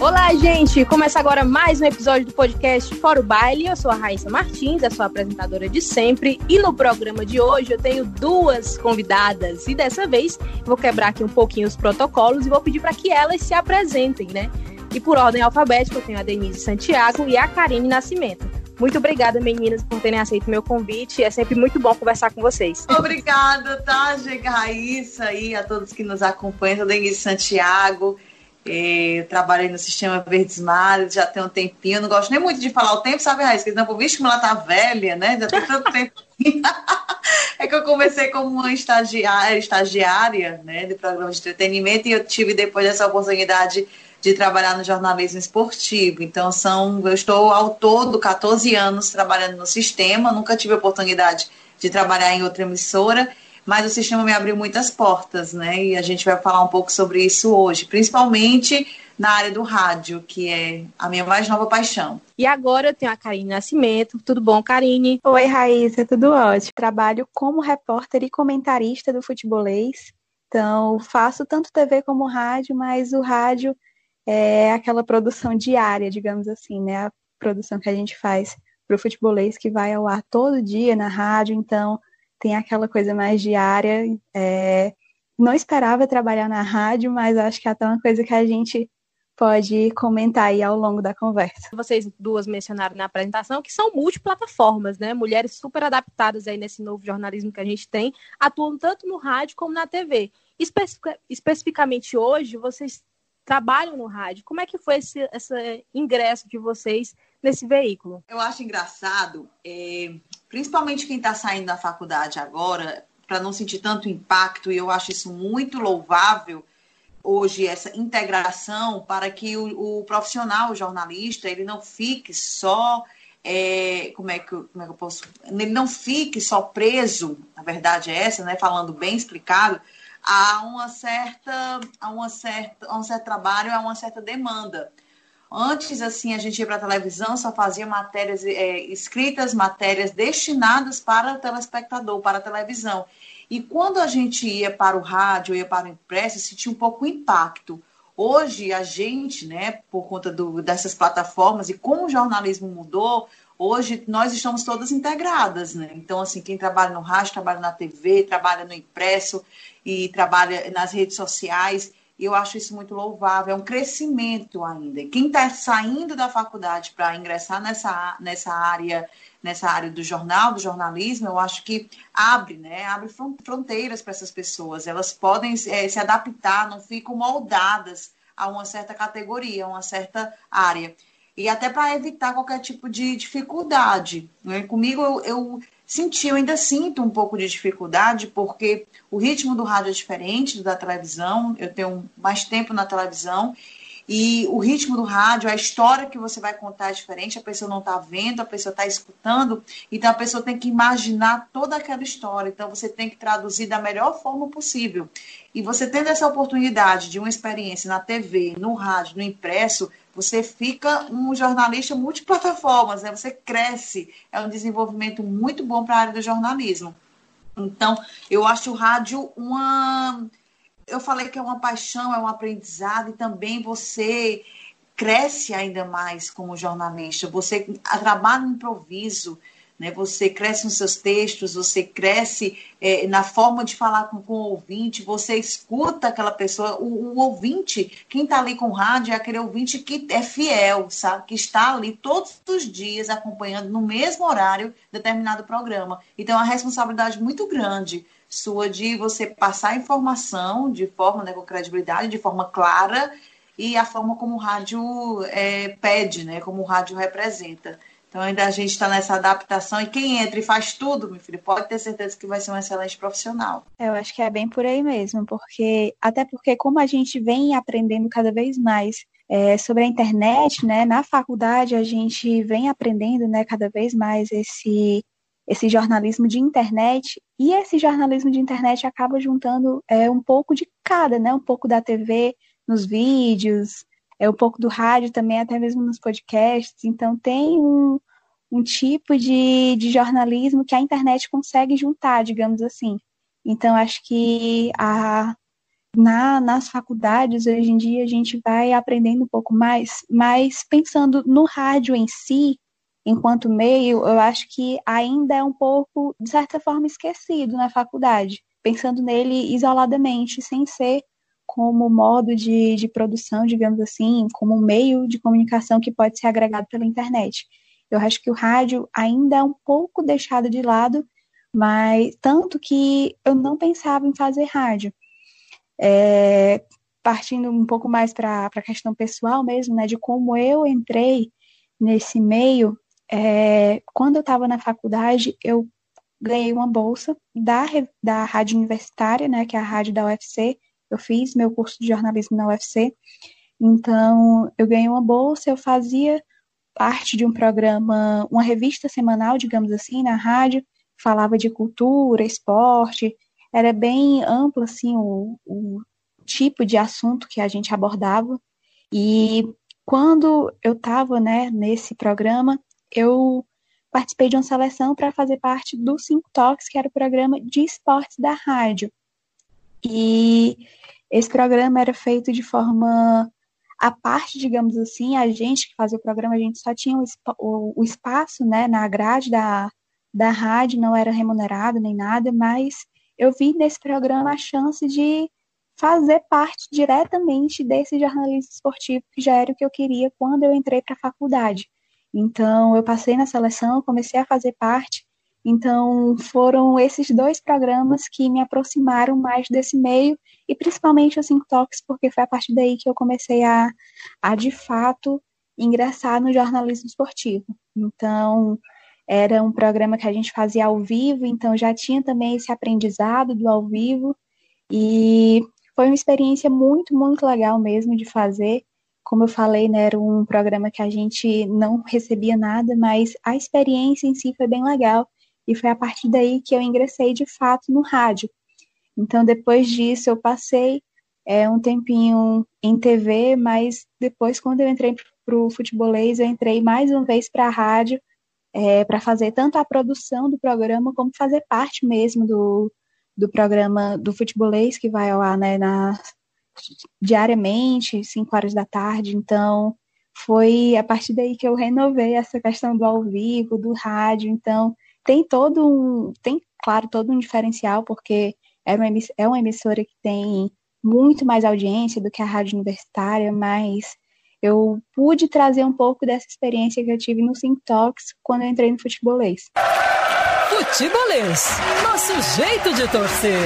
Olá, gente! Começa agora mais um episódio do podcast Fora o Baile. Eu sou a Raíssa Martins, a sua apresentadora de sempre. E no programa de hoje eu tenho duas convidadas. E dessa vez vou quebrar aqui um pouquinho os protocolos e vou pedir para que elas se apresentem, né? E por ordem alfabética eu tenho a Denise Santiago e a Karine Nascimento. Muito obrigada, meninas, por terem aceito meu convite. É sempre muito bom conversar com vocês. Obrigada, tá, Raíssa, e a todos que nos acompanham. Denise Santiago. É, eu trabalhei no Sistema Verdes Mares, já tem um tempinho. Eu não gosto nem muito de falar o tempo, sabe, Raíssa? Porque não, por visto como ela tá velha, né? Já tem tanto tempo. é que eu comecei como uma estagiária, estagiária né, de programa de entretenimento e eu tive depois essa oportunidade de trabalhar no jornalismo esportivo. Então, são, eu estou ao todo 14 anos trabalhando no sistema, nunca tive a oportunidade de trabalhar em outra emissora mas o sistema me abriu muitas portas, né? E a gente vai falar um pouco sobre isso hoje, principalmente na área do rádio, que é a minha mais nova paixão. E agora eu tenho a Karine Nascimento. Tudo bom, Karine? Oi, Raíssa, tudo ótimo. Trabalho como repórter e comentarista do futebolês. Então, faço tanto TV como rádio, mas o rádio é aquela produção diária, digamos assim, né? A produção que a gente faz para o futebolês que vai ao ar todo dia na rádio. Então, tem aquela coisa mais diária. É, não esperava trabalhar na rádio, mas acho que é até uma coisa que a gente pode comentar aí ao longo da conversa. Vocês duas mencionaram na apresentação que são multiplataformas, né? Mulheres super adaptadas aí nesse novo jornalismo que a gente tem, atuam tanto no rádio como na TV. Especific especificamente hoje, vocês trabalham no rádio. Como é que foi esse, esse ingresso de vocês nesse veículo? Eu acho engraçado, é, principalmente quem está saindo da faculdade agora, para não sentir tanto impacto, e eu acho isso muito louvável hoje, essa integração para que o, o profissional, o jornalista, ele não fique só. É, como, é que, como é que eu posso. Ele não fique só preso, a verdade é essa, né? Falando bem explicado, a uma certa, a uma certa, um certo trabalho, a uma certa demanda. Antes, assim, a gente ia para a televisão, só fazia matérias é, escritas, matérias destinadas para o telespectador, para a televisão. E quando a gente ia para o rádio, ia para o impresso, sentia um pouco o impacto. Hoje, a gente, né, por conta do, dessas plataformas e como o jornalismo mudou, hoje nós estamos todas integradas, né? Então, assim, quem trabalha no rádio, trabalha na TV, trabalha no impresso e trabalha nas redes sociais. Eu acho isso muito louvável, é um crescimento ainda. Quem está saindo da faculdade para ingressar nessa, nessa área, nessa área do jornal, do jornalismo, eu acho que abre, né? Abre fronteiras para essas pessoas. Elas podem é, se adaptar, não ficam moldadas a uma certa categoria, a uma certa área. E até para evitar qualquer tipo de dificuldade. Né? Comigo eu, eu senti, eu ainda sinto um pouco de dificuldade, porque o ritmo do rádio é diferente do da televisão, eu tenho mais tempo na televisão, e o ritmo do rádio, a história que você vai contar é diferente, a pessoa não está vendo, a pessoa está escutando, então a pessoa tem que imaginar toda aquela história, então você tem que traduzir da melhor forma possível. E você tendo essa oportunidade de uma experiência na TV, no rádio, no impresso, você fica um jornalista multiplataformas, né? Você cresce, é um desenvolvimento muito bom para a área do jornalismo. Então, eu acho o rádio uma. Eu falei que é uma paixão, é um aprendizado, e também você cresce ainda mais como jornalista. Você trabalha no improviso, né? Você cresce nos seus textos, você cresce é, na forma de falar com, com, o ouvinte, você escuta aquela pessoa, o, o ouvinte, quem está ali com o rádio é aquele ouvinte que é fiel, sabe? Que está ali todos os dias acompanhando no mesmo horário determinado programa. Então, é uma responsabilidade muito grande sua de você passar a informação de forma, né, com credibilidade, de forma clara e a forma como o rádio é, pede, né, como o rádio representa. Então ainda a gente está nessa adaptação e quem entra e faz tudo, meu filho, pode ter certeza que vai ser um excelente profissional. Eu acho que é bem por aí mesmo, porque até porque como a gente vem aprendendo cada vez mais é, sobre a internet, né, na faculdade a gente vem aprendendo, né, cada vez mais esse esse jornalismo de internet e esse jornalismo de internet acaba juntando é, um pouco de cada, né, um pouco da TV nos vídeos, é um pouco do rádio também, até mesmo nos podcasts. Então tem um, um tipo de, de jornalismo que a internet consegue juntar, digamos assim. Então, acho que a, na, nas faculdades, hoje em dia, a gente vai aprendendo um pouco mais, mas pensando no rádio em si, enquanto meio, eu acho que ainda é um pouco, de certa forma, esquecido na faculdade, pensando nele isoladamente, sem ser como modo de, de produção, digamos assim, como meio de comunicação que pode ser agregado pela internet. Eu acho que o rádio ainda é um pouco deixado de lado, mas tanto que eu não pensava em fazer rádio. É, partindo um pouco mais para a questão pessoal mesmo, né, de como eu entrei nesse meio, é, quando eu estava na faculdade, eu ganhei uma bolsa da, da rádio universitária, né, que é a rádio da UFC. Eu fiz meu curso de jornalismo na UFC, então eu ganhei uma bolsa, eu fazia parte de um programa, uma revista semanal, digamos assim, na rádio, falava de cultura, esporte, era bem amplo assim o, o tipo de assunto que a gente abordava. E quando eu estava né, nesse programa, eu participei de uma seleção para fazer parte do Cinco Talks, que era o programa de esportes da rádio. E esse programa era feito de forma a parte, digamos assim, a gente que fazia o programa, a gente só tinha o, o, o espaço né, na grade da, da rádio, não era remunerado nem nada, mas eu vi nesse programa a chance de fazer parte diretamente desse jornalismo esportivo, que já era o que eu queria quando eu entrei para a faculdade. Então, eu passei na seleção, comecei a fazer parte. Então, foram esses dois programas que me aproximaram mais desse meio, e principalmente o Cinco Talks, porque foi a partir daí que eu comecei a, a de fato, ingressar no jornalismo esportivo. Então, era um programa que a gente fazia ao vivo, então já tinha também esse aprendizado do ao vivo. E foi uma experiência muito, muito legal mesmo de fazer. Como eu falei, né, era um programa que a gente não recebia nada, mas a experiência em si foi bem legal. E foi a partir daí que eu ingressei de fato no rádio. Então, depois disso, eu passei é, um tempinho em TV, mas depois, quando eu entrei para o futebolês, eu entrei mais uma vez para a rádio é, para fazer tanto a produção do programa como fazer parte mesmo do, do programa do futebolês que vai ao ar né, na, diariamente, 5 horas da tarde. Então, foi a partir daí que eu renovei essa questão do ao vivo, do rádio. Então, tem todo um, tem, claro, todo um diferencial, porque era uma, é uma emissora que tem muito mais audiência do que a rádio universitária, mas eu pude trazer um pouco dessa experiência que eu tive no Talks quando eu entrei no futebolês. Futebolês, nosso jeito de torcer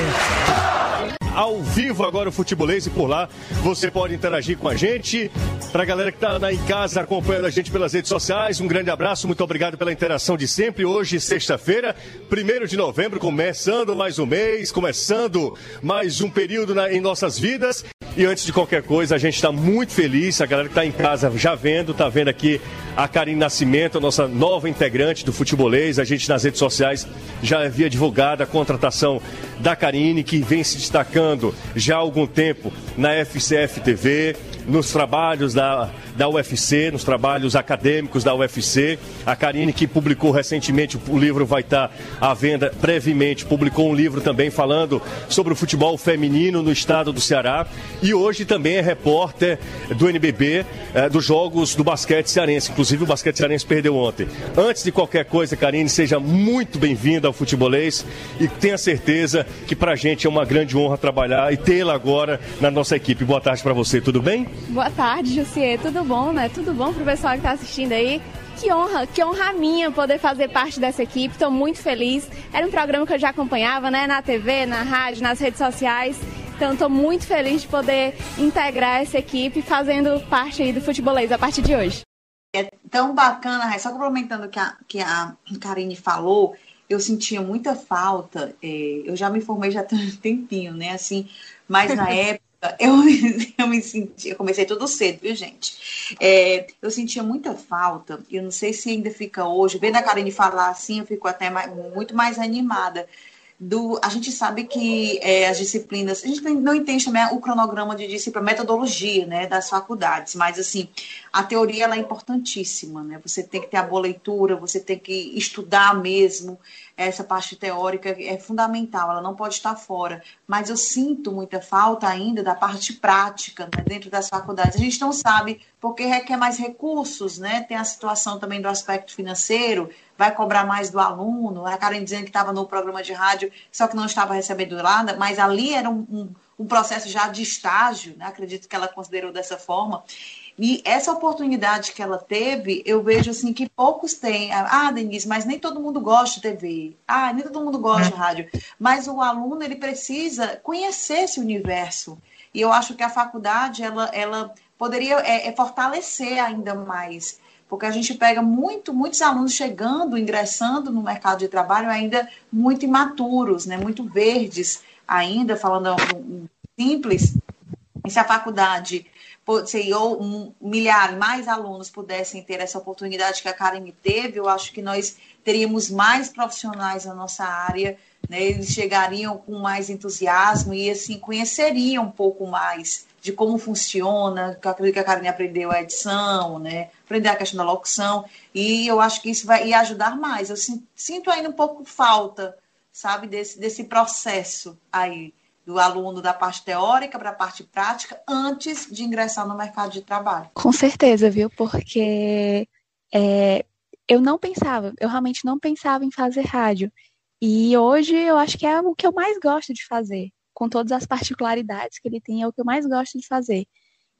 ao vivo agora o Futebolês e por lá você pode interagir com a gente. Para a galera que está em casa acompanhando a gente pelas redes sociais, um grande abraço, muito obrigado pela interação de sempre. Hoje, sexta-feira, 1 de novembro, começando mais um mês, começando mais um período na, em nossas vidas. E antes de qualquer coisa, a gente está muito feliz. A galera que está em casa já vendo, está vendo aqui a Karine Nascimento, a nossa nova integrante do Futebolês. A gente nas redes sociais já havia divulgado a contratação da Karine, que vem se destacando já há algum tempo na FCF TV nos trabalhos da, da UFC, nos trabalhos acadêmicos da UFC. A Karine, que publicou recentemente, o livro vai estar à venda brevemente, publicou um livro também falando sobre o futebol feminino no estado do Ceará. E hoje também é repórter do NBB, eh, dos jogos do basquete cearense. Inclusive, o basquete cearense perdeu ontem. Antes de qualquer coisa, Karine, seja muito bem-vinda ao futebolês e tenha certeza que para a gente é uma grande honra trabalhar e tê-la agora na nossa equipe. Boa tarde para você, tudo bem? Boa tarde, Jussier. Tudo bom, né? Tudo bom pro pessoal que está assistindo aí? Que honra, que honra minha poder fazer parte dessa equipe. Estou muito feliz. Era um programa que eu já acompanhava, né? Na TV, na rádio, nas redes sociais. Então, estou muito feliz de poder integrar essa equipe fazendo parte aí do futebolês a partir de hoje. É tão bacana, só complementando o que a, que a Karine falou, eu sentia muita falta. É, eu já me formei já tem um tempinho, né? Assim, mas na época eu, eu me senti, eu comecei tudo cedo, viu, gente? É, eu sentia muita falta, eu não sei se ainda fica hoje, vendo a Karine falar assim, eu fico até mais, muito mais animada do. A gente sabe que é, as disciplinas. A gente não entende também o cronograma de disciplina, metodologia né, das faculdades, mas assim, a teoria ela é importantíssima, né? Você tem que ter a boa leitura, você tem que estudar mesmo. Essa parte teórica é fundamental, ela não pode estar fora. Mas eu sinto muita falta ainda da parte prática né, dentro das faculdades. A gente não sabe porque requer mais recursos, né? Tem a situação também do aspecto financeiro, vai cobrar mais do aluno. A Karen dizendo que estava no programa de rádio, só que não estava recebendo nada, mas ali era um, um, um processo já de estágio, né? acredito que ela considerou dessa forma. E essa oportunidade que ela teve, eu vejo assim que poucos têm. Ah, Denise, mas nem todo mundo gosta de TV. Ah, nem todo mundo gosta de rádio. Mas o aluno ele precisa conhecer esse universo. E eu acho que a faculdade ela, ela poderia é, é fortalecer ainda mais porque a gente pega muito, muitos alunos chegando, ingressando no mercado de trabalho ainda muito imaturos, né, muito verdes ainda, falando simples. E se a faculdade, se ou um, milhares, mais alunos pudessem ter essa oportunidade que a Karen teve, eu acho que nós teríamos mais profissionais na nossa área, né, eles chegariam com mais entusiasmo e assim conheceriam um pouco mais de como funciona, acredito que a Karine aprendeu a edição, né? Aprender a questão da locução, e eu acho que isso vai ajudar mais. Eu sinto ainda um pouco falta, sabe, desse, desse processo aí do aluno da parte teórica para a parte prática antes de ingressar no mercado de trabalho. Com certeza, viu? Porque é, eu não pensava, eu realmente não pensava em fazer rádio. E hoje eu acho que é o que eu mais gosto de fazer com todas as particularidades que ele tem, é o que eu mais gosto de fazer.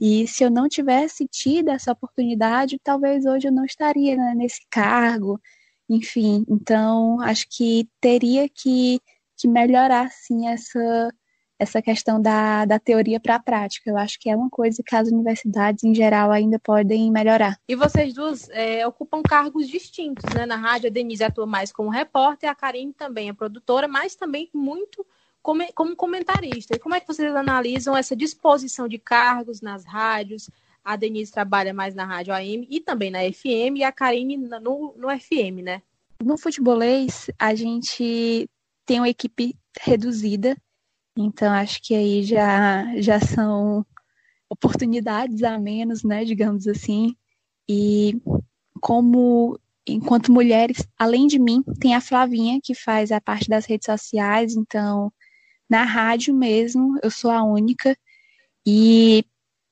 E se eu não tivesse tido essa oportunidade, talvez hoje eu não estaria né, nesse cargo, enfim. Então, acho que teria que, que melhorar, sim, essa, essa questão da, da teoria para a prática. Eu acho que é uma coisa que as universidades, em geral, ainda podem melhorar. E vocês duas é, ocupam cargos distintos, né? Na rádio, a Denise atua mais como repórter, a Karine também é produtora, mas também muito como, como comentarista. E como é que vocês analisam essa disposição de cargos nas rádios? A Denise trabalha mais na rádio AM e também na FM, e a Karine no, no FM, né? No futebolês, a gente tem uma equipe reduzida, então acho que aí já, já são oportunidades a menos, né, digamos assim. E como enquanto mulheres, além de mim, tem a Flavinha que faz a parte das redes sociais, então na rádio mesmo, eu sou a única. E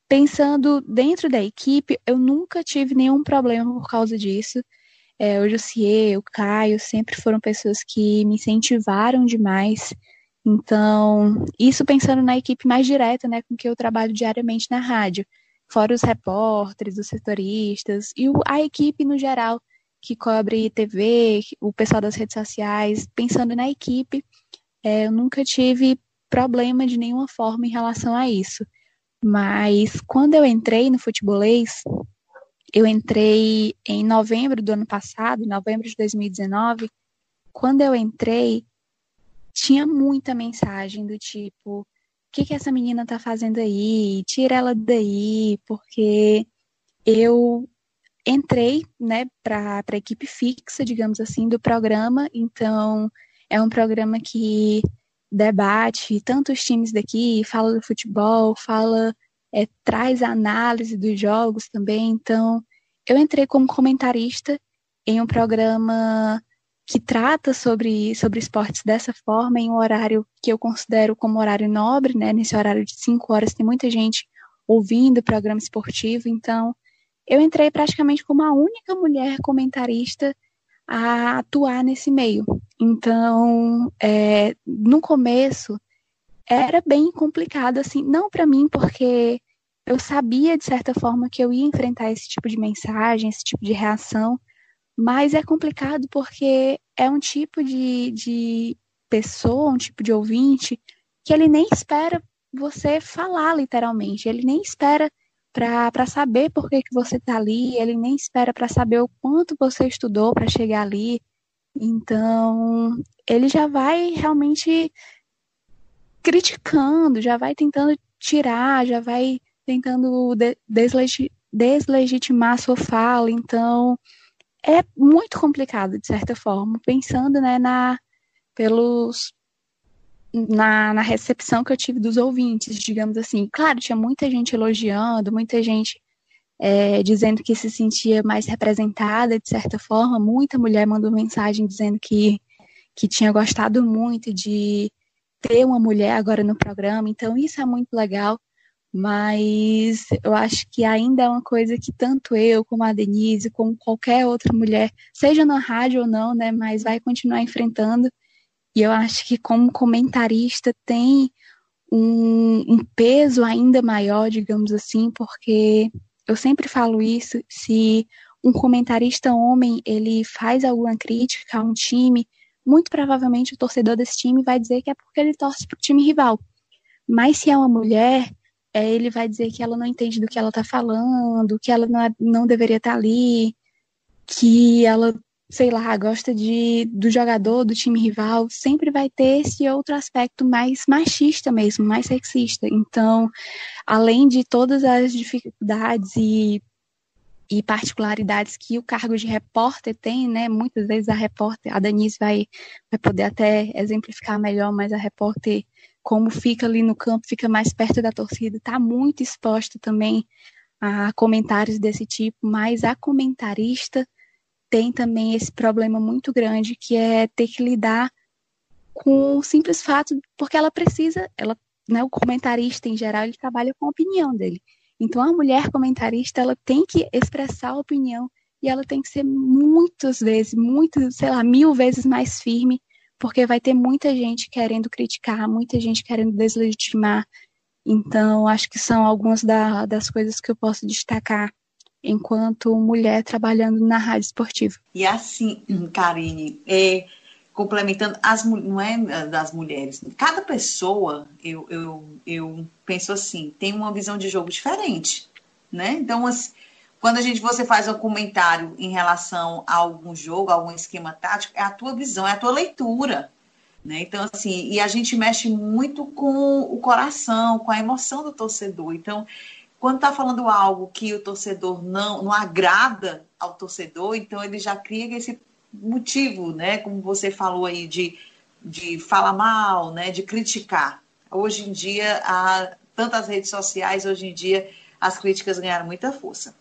pensando dentro da equipe, eu nunca tive nenhum problema por causa disso. É, o Jussier, o Caio, sempre foram pessoas que me incentivaram demais. Então, isso pensando na equipe mais direta, né, com que eu trabalho diariamente na rádio, fora os repórteres, os setoristas e a equipe no geral que cobre TV, o pessoal das redes sociais, pensando na equipe, é, eu nunca tive problema de nenhuma forma em relação a isso. Mas quando eu entrei no futebolês, eu entrei em novembro do ano passado, novembro de 2019. Quando eu entrei, tinha muita mensagem do tipo: o que, que essa menina tá fazendo aí? Tira ela daí, porque eu entrei né, para a equipe fixa, digamos assim, do programa, então é um programa que debate tantos times daqui, fala do futebol, fala, é, traz análise dos jogos também. Então, eu entrei como comentarista em um programa que trata sobre, sobre esportes dessa forma, em um horário que eu considero como horário nobre, né? Nesse horário de cinco horas tem muita gente ouvindo o programa esportivo, então eu entrei praticamente como a única mulher comentarista a atuar nesse meio. Então, é, no começo, era bem complicado, assim, não para mim, porque eu sabia, de certa forma, que eu ia enfrentar esse tipo de mensagem, esse tipo de reação, mas é complicado porque é um tipo de, de pessoa, um tipo de ouvinte, que ele nem espera você falar literalmente, ele nem espera para saber por que, que você está ali, ele nem espera para saber o quanto você estudou para chegar ali. Então, ele já vai realmente criticando, já vai tentando tirar, já vai tentando deslegitimar a sua fala. Então, é muito complicado, de certa forma, pensando né, na, pelos, na, na recepção que eu tive dos ouvintes, digamos assim. Claro, tinha muita gente elogiando, muita gente é, dizendo que se sentia mais representada de certa forma. Muita mulher mandou mensagem dizendo que, que tinha gostado muito de ter uma mulher agora no programa, então isso é muito legal. Mas eu acho que ainda é uma coisa que tanto eu, como a Denise, como qualquer outra mulher, seja na rádio ou não, né, mas vai continuar enfrentando. E eu acho que como comentarista tem um, um peso ainda maior, digamos assim, porque eu sempre falo isso, se um comentarista homem ele faz alguma crítica a um time, muito provavelmente o torcedor desse time vai dizer que é porque ele torce para o time rival. Mas se é uma mulher, é, ele vai dizer que ela não entende do que ela está falando, que ela não, é, não deveria estar tá ali, que ela, sei lá, gosta de, do jogador, do time rival, sempre vai ter esse outro aspecto mais machista mesmo, mais sexista. Então, além de todas as dificuldades e, e particularidades que o cargo de repórter tem, né? Muitas vezes a repórter, a Denise vai, vai poder até exemplificar melhor, mas a repórter como fica ali no campo, fica mais perto da torcida, está muito exposta também a comentários desse tipo, mas a comentarista tem também esse problema muito grande que é ter que lidar com o simples fato, porque ela precisa, ela, né, o comentarista em geral, ele trabalha com a opinião dele. Então a mulher comentarista, ela tem que expressar a opinião e ela tem que ser muitas vezes, muitas, sei lá, mil vezes mais firme porque vai ter muita gente querendo criticar, muita gente querendo deslegitimar. Então, acho que são algumas da, das coisas que eu posso destacar enquanto mulher trabalhando na rádio esportiva. E assim, Karine, é, complementando, as, não é das mulheres, cada pessoa, eu, eu, eu penso assim, tem uma visão de jogo diferente, né? Então, assim, quando a gente você faz um comentário em relação a algum jogo, a algum esquema tático, é a tua visão, é a tua leitura. Né? Então, assim, e a gente mexe muito com o coração, com a emoção do torcedor. Então, quando está falando algo que o torcedor não, não agrada ao torcedor, então ele já cria esse motivo, né? Como você falou aí, de, de falar mal, né? De criticar. Hoje em dia, há tantas redes sociais, hoje em dia, as críticas ganharam muita força.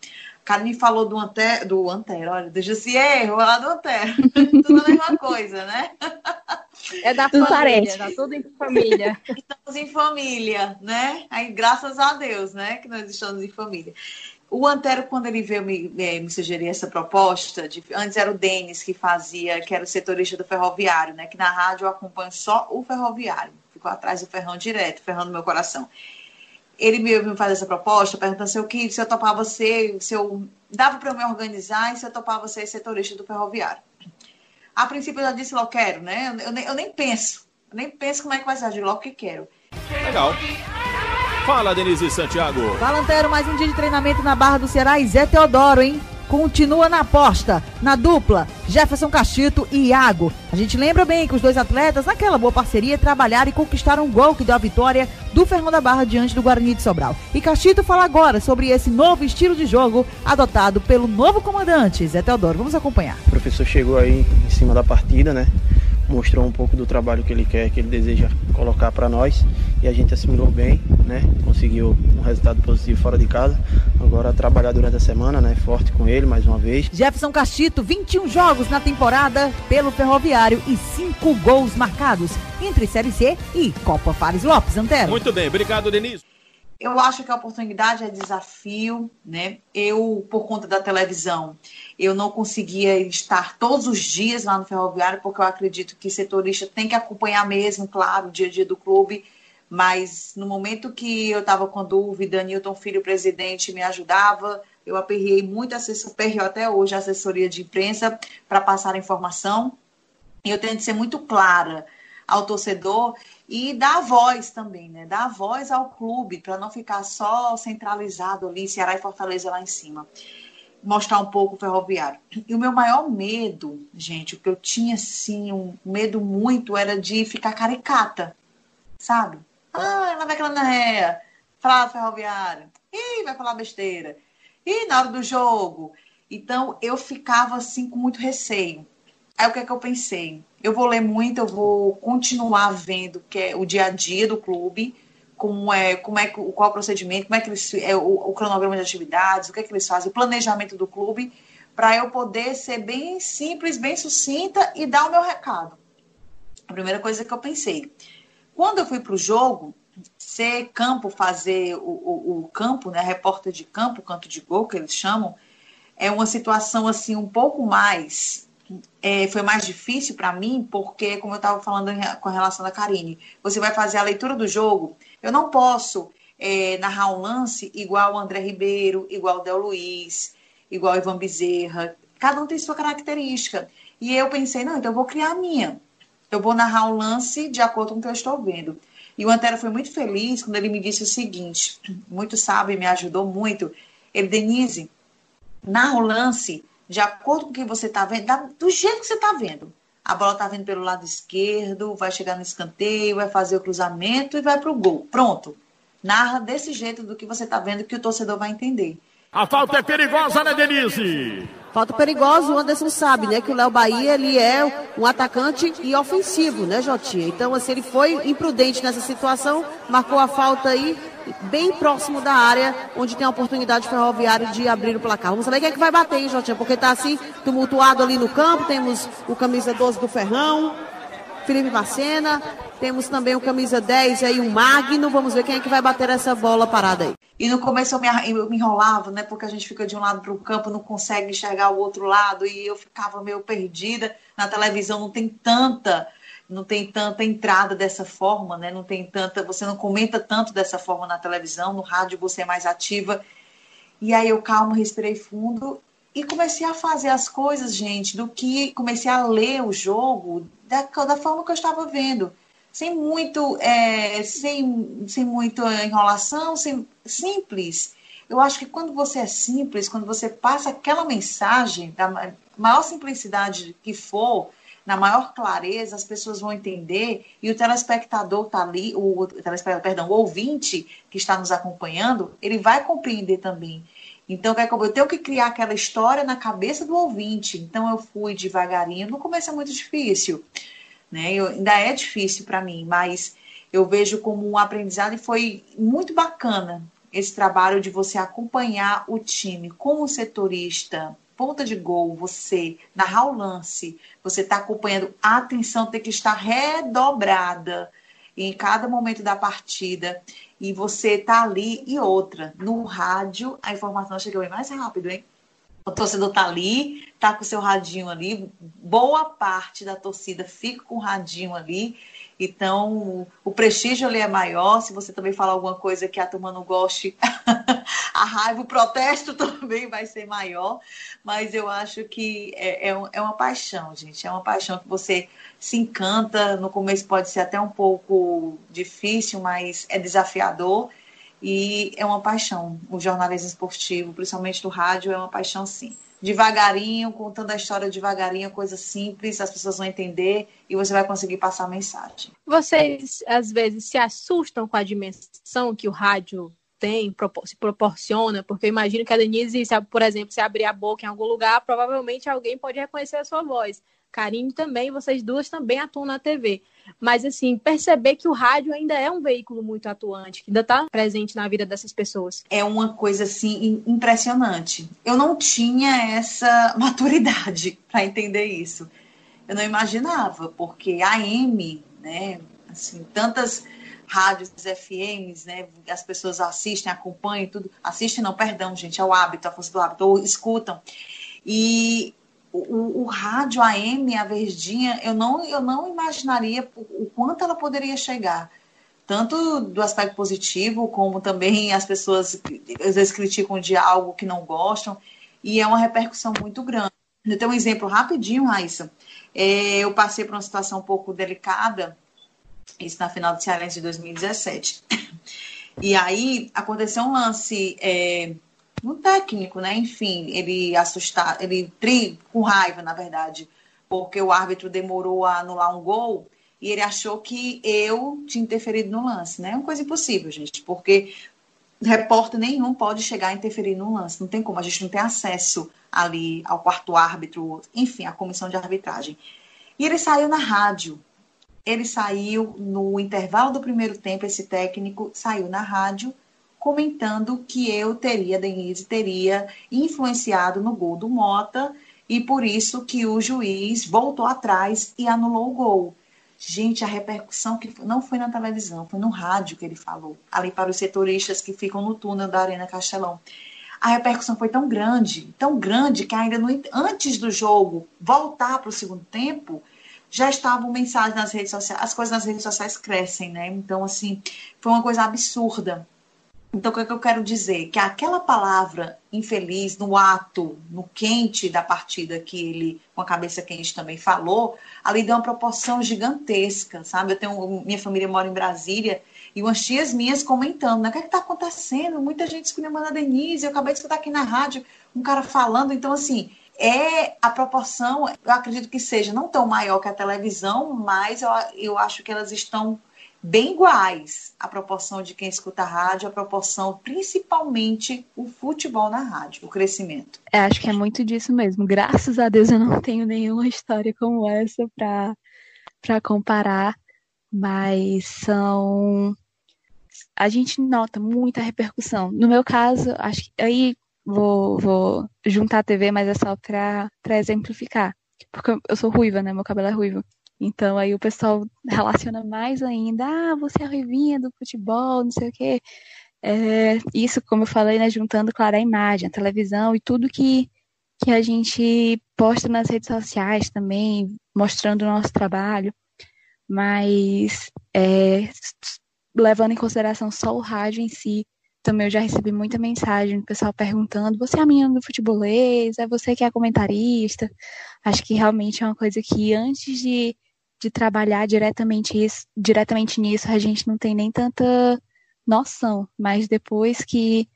Karine falou do Antero, do Antero, olha, do Jussier, lá do Antero. tudo a mesma coisa, né? É da tudo família, tá tudo em família. Estamos em família, né? Aí, graças a Deus, né, que nós estamos em família. O Antero, quando ele veio me, me sugerir essa proposta, de, antes era o Denis que fazia, que era o setorista do ferroviário, né? Que na rádio eu acompanho só o ferroviário. Ficou atrás do ferrão direto, ferrão no meu coração ele me, me faz essa proposta, perguntando se eu, se eu topava ser, se eu dava para eu me organizar e se eu topava ser setorista do ferroviário. A princípio eu já disse logo quero, né? Eu, eu, nem, eu nem penso, eu nem penso como é que vai ser, eu digo logo que quero. Legal. Fala, Denise Santiago. Fala, Antero, mais um dia de treinamento na Barra do Ceará e Zé Teodoro, hein? continua na aposta, na dupla, Jefferson Castito e Iago. A gente lembra bem que os dois atletas, naquela boa parceria, trabalharam e conquistaram um gol que deu a vitória do Ferrão da Barra diante do Guarani de Sobral. E Castito fala agora sobre esse novo estilo de jogo adotado pelo novo comandante, Zé Teodoro. Vamos acompanhar. O professor chegou aí em cima da partida, né? mostrou um pouco do trabalho que ele quer, que ele deseja colocar para nós e a gente assimilou bem, né? Conseguiu um resultado positivo fora de casa. Agora trabalhar durante a semana, né? Forte com ele mais uma vez. Jefferson Castito, 21 jogos na temporada pelo Ferroviário e 5 gols marcados entre Série C e Copa Fares Lopes Antero. Muito bem, obrigado Denise. Eu acho que a oportunidade é desafio, né? Eu, por conta da televisão, eu não conseguia estar todos os dias lá no ferroviário, porque eu acredito que setorista tem que acompanhar mesmo, claro, o dia a dia do clube. Mas no momento que eu estava com dúvida, Newton Filho, presidente, me ajudava. Eu aperrei muito, aperrei até hoje a assessoria de imprensa para passar a informação. Eu tento ser muito clara ao torcedor e dar voz também, né? Dar voz ao clube, para não ficar só centralizado ali, Ceará e Fortaleza lá em cima. Mostrar um pouco o ferroviário. E o meu maior medo, gente, o que eu tinha, sim, um medo muito, era de ficar caricata, sabe? Ah, ela vai aquela né? falar do ferroviário. Ih, vai falar besteira. E na hora do jogo. Então, eu ficava assim com muito receio. Aí o que é que eu pensei? Eu vou ler muito, eu vou continuar vendo que é o dia a dia do clube, como é, como é qual é o procedimento, como é que eles é o, o cronograma de atividades, o que é que eles fazem, o planejamento do clube, para eu poder ser bem simples, bem sucinta e dar o meu recado. A primeira coisa que eu pensei. Quando eu fui para o jogo, ser campo, fazer o, o, o, campo, né, repórter de campo, canto de gol, que eles chamam, é uma situação assim um pouco mais é, foi mais difícil para mim, porque, como eu estava falando com relação a Karine, você vai fazer a leitura do jogo. Eu não posso é, narrar um lance igual o André Ribeiro, igual o Del Luiz, igual o Ivan Bezerra. Cada um tem sua característica. E eu pensei, não, então eu vou criar a minha. Eu vou narrar um lance de acordo com o que eu estou vendo. E o Antero foi muito feliz quando ele me disse o seguinte, muito sábio me ajudou muito. Ele, Denise, narra o lance de acordo com o que você está vendo, do jeito que você está vendo. A bola está vindo pelo lado esquerdo, vai chegar no escanteio, vai fazer o cruzamento e vai para o gol. Pronto. Narra desse jeito do que você está vendo que o torcedor vai entender. A falta é perigosa, né, Denise? Falta perigosa, o Anderson sabe, né, que o Léo Bahia, ele é um atacante e ofensivo, né, Jotinha? Então, assim, ele foi imprudente nessa situação, marcou a falta aí, bem próximo da área onde tem a oportunidade ferroviária de abrir o placar. Vamos saber quem é que vai bater, hein, Jotinha? Porque está assim, tumultuado ali no campo. Temos o camisa 12 do Ferrão, Felipe Macena. Temos também o camisa 10 aí, o Magno. Vamos ver quem é que vai bater essa bola parada aí. E no começo eu me, eu me enrolava, né? Porque a gente fica de um lado para o campo, não consegue enxergar o outro lado. E eu ficava meio perdida. Na televisão não tem tanta não tem tanta entrada dessa forma, né? Não tem tanta, você não comenta tanto dessa forma na televisão, no rádio você é mais ativa. E aí eu calmo, respirei fundo e comecei a fazer as coisas, gente, do que comecei a ler o jogo da, da forma que eu estava vendo, sem muito, é, sem, sem muita enrolação, sem, simples. Eu acho que quando você é simples, quando você passa aquela mensagem, da maior simplicidade que for, na maior clareza, as pessoas vão entender e o telespectador está ali, o, telespectador, perdão, o ouvinte que está nos acompanhando, ele vai compreender também. Então, é eu tenho que criar aquela história na cabeça do ouvinte. Então, eu fui devagarinho. No começo é muito difícil, né? Eu, ainda é difícil para mim, mas eu vejo como um aprendizado e foi muito bacana esse trabalho de você acompanhar o time como setorista, ponta de gol, você narrar o lance, você está acompanhando, a atenção tem que estar redobrada em cada momento da partida. E você está ali e outra. No rádio, a informação chega bem mais rápido, hein? O torcedor está ali, está com o seu radinho ali. Boa parte da torcida fica com o radinho ali então, o prestígio ali é maior. Se você também falar alguma coisa que a turma não goste, a raiva, o protesto também vai ser maior. Mas eu acho que é, é, é, uma paixão, gente. É uma paixão que você se encanta. No começo pode ser até um pouco difícil, mas é desafiador. E é uma paixão. O jornalismo esportivo, principalmente do rádio, é uma paixão sim devagarinho, contando a história devagarinho, coisa simples, as pessoas vão entender e você vai conseguir passar a mensagem. Vocês, às vezes, se assustam com a dimensão que o rádio tem, se proporciona, porque eu imagino que a Denise, se, por exemplo, se abrir a boca em algum lugar, provavelmente alguém pode reconhecer a sua voz. Karine também, vocês duas também atuam na TV. Mas, assim, perceber que o rádio ainda é um veículo muito atuante, que ainda está presente na vida dessas pessoas. É uma coisa, assim, impressionante. Eu não tinha essa maturidade para entender isso. Eu não imaginava, porque a M, né, assim, tantas rádios FMs, né? As pessoas assistem, acompanham tudo. Assistem, não, perdão, gente, é o hábito, a força do hábito, ou escutam. E o, o, rádio AM, a Verdinha, eu não, eu não imaginaria o quanto ela poderia chegar. Tanto do aspecto positivo, como também as pessoas às vezes criticam de algo que não gostam, e é uma repercussão muito grande. Eu tenho um exemplo rapidinho, Raíssa. É, eu passei por uma situação um pouco delicada, isso na final do Cearense de 2017. E aí aconteceu um lance. É, no técnico, né? Enfim, ele assustado, ele tri, com raiva, na verdade, porque o árbitro demorou a anular um gol e ele achou que eu tinha interferido no lance, né? É uma coisa impossível, gente, porque repórter nenhum pode chegar a interferir no lance, não tem como, a gente não tem acesso ali ao quarto árbitro, enfim, a comissão de arbitragem. E ele saiu na rádio. Ele saiu no intervalo do primeiro tempo, esse técnico saiu na rádio comentando que eu teria, Denise, teria influenciado no gol do Mota e por isso que o juiz voltou atrás e anulou o gol. Gente, a repercussão que não foi na televisão, foi no rádio que ele falou, ali para os setoristas que ficam no túnel da Arena Castelão a repercussão foi tão grande, tão grande, que ainda no, antes do jogo voltar para o segundo tempo, já estavam mensagens nas redes sociais, as coisas nas redes sociais crescem, né? Então, assim, foi uma coisa absurda. Então, o que, é que eu quero dizer? Que aquela palavra infeliz, no ato, no quente da partida que ele, com a cabeça quente, também falou, ali deu uma proporção gigantesca, sabe? Eu tenho, minha família mora em Brasília e umas tias minhas comentando, né? O que é está acontecendo? Muita gente escolhendo a Denise, eu acabei de escutar aqui na rádio um cara falando. Então, assim, é a proporção, eu acredito que seja não tão maior que a televisão, mas eu, eu acho que elas estão bem iguais a proporção de quem escuta a rádio, a proporção principalmente o futebol na rádio, o crescimento. É, acho que é muito disso mesmo. Graças a Deus eu não tenho nenhuma história como essa para comparar, mas são a gente nota muita repercussão. No meu caso, acho que aí vou, vou juntar a TV, mas é só para exemplificar. Porque eu sou ruiva, né? Meu cabelo é ruivo. Então aí o pessoal relaciona mais ainda, ah, você é ruivinha do futebol, não sei o quê. É, isso, como eu falei, né, juntando, claro, a imagem, a televisão e tudo que, que a gente posta nas redes sociais também, mostrando o nosso trabalho. Mas é, levando em consideração só o rádio em si, também eu já recebi muita mensagem do pessoal perguntando: você é a menina do futebolês? É você que é comentarista? Acho que realmente é uma coisa que antes de, de trabalhar diretamente, isso, diretamente nisso, a gente não tem nem tanta noção, mas depois que,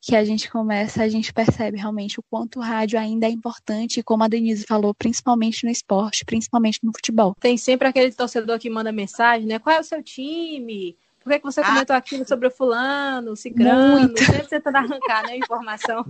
que a gente começa, a gente percebe realmente o quanto o rádio ainda é importante, como a Denise falou, principalmente no esporte, principalmente no futebol. Tem sempre aquele torcedor que manda mensagem, né? Qual é o seu time? Por que, que você ah. comentou aquilo sobre o fulano, o cicrano? Muito. Sempre tentando arrancar, né, informação.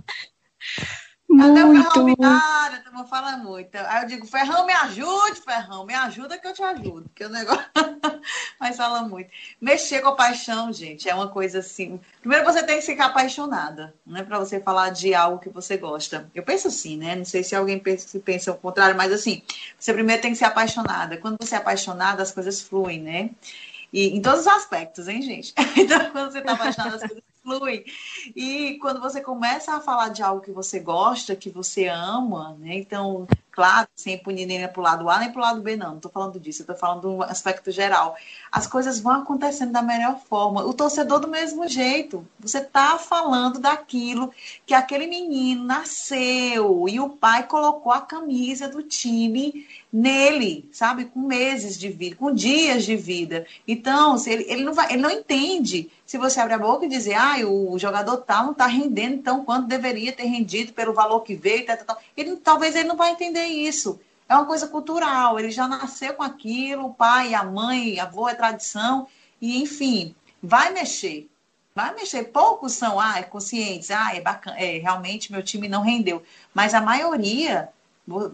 Muito. Até o Ferrão me dá, a fala muito. Aí eu digo, Ferrão, me ajude, Ferrão, me ajuda que eu te ajudo, porque o negócio. Mas fala muito. Mexer com a paixão, gente, é uma coisa assim. Primeiro você tem que ficar apaixonada, não é para você falar de algo que você gosta. Eu penso assim, né? Não sei se alguém pensa, se pensa o contrário, mas assim, você primeiro tem que ser apaixonada. Quando você é apaixonada, as coisas fluem, né? E em todos os aspectos, hein, gente? Então, quando você está apaixonado, as coisas fluem. E quando você começa a falar de algo que você gosta, que você ama, né? Então, claro, sem punir nem para o lado A nem para o lado B, não. Não estou falando disso, estou falando do aspecto geral. As coisas vão acontecendo da melhor forma. O torcedor, do mesmo jeito. Você está falando daquilo que aquele menino nasceu e o pai colocou a camisa do time nele, sabe? Com meses de vida, com dias de vida. Então, ele, ele, não, vai, ele não entende. Se você abre a boca e dizer, ah, o jogador tal não está rendendo, então quanto deveria ter rendido pelo valor que veio, tal, tal. Ele, talvez ele não vai entender isso. É uma coisa cultural, ele já nasceu com aquilo, o pai, a mãe, a avô é tradição, e enfim, vai mexer. Vai mexer. Poucos são ah, conscientes, ah, é bacana, é, realmente meu time não rendeu. Mas a maioria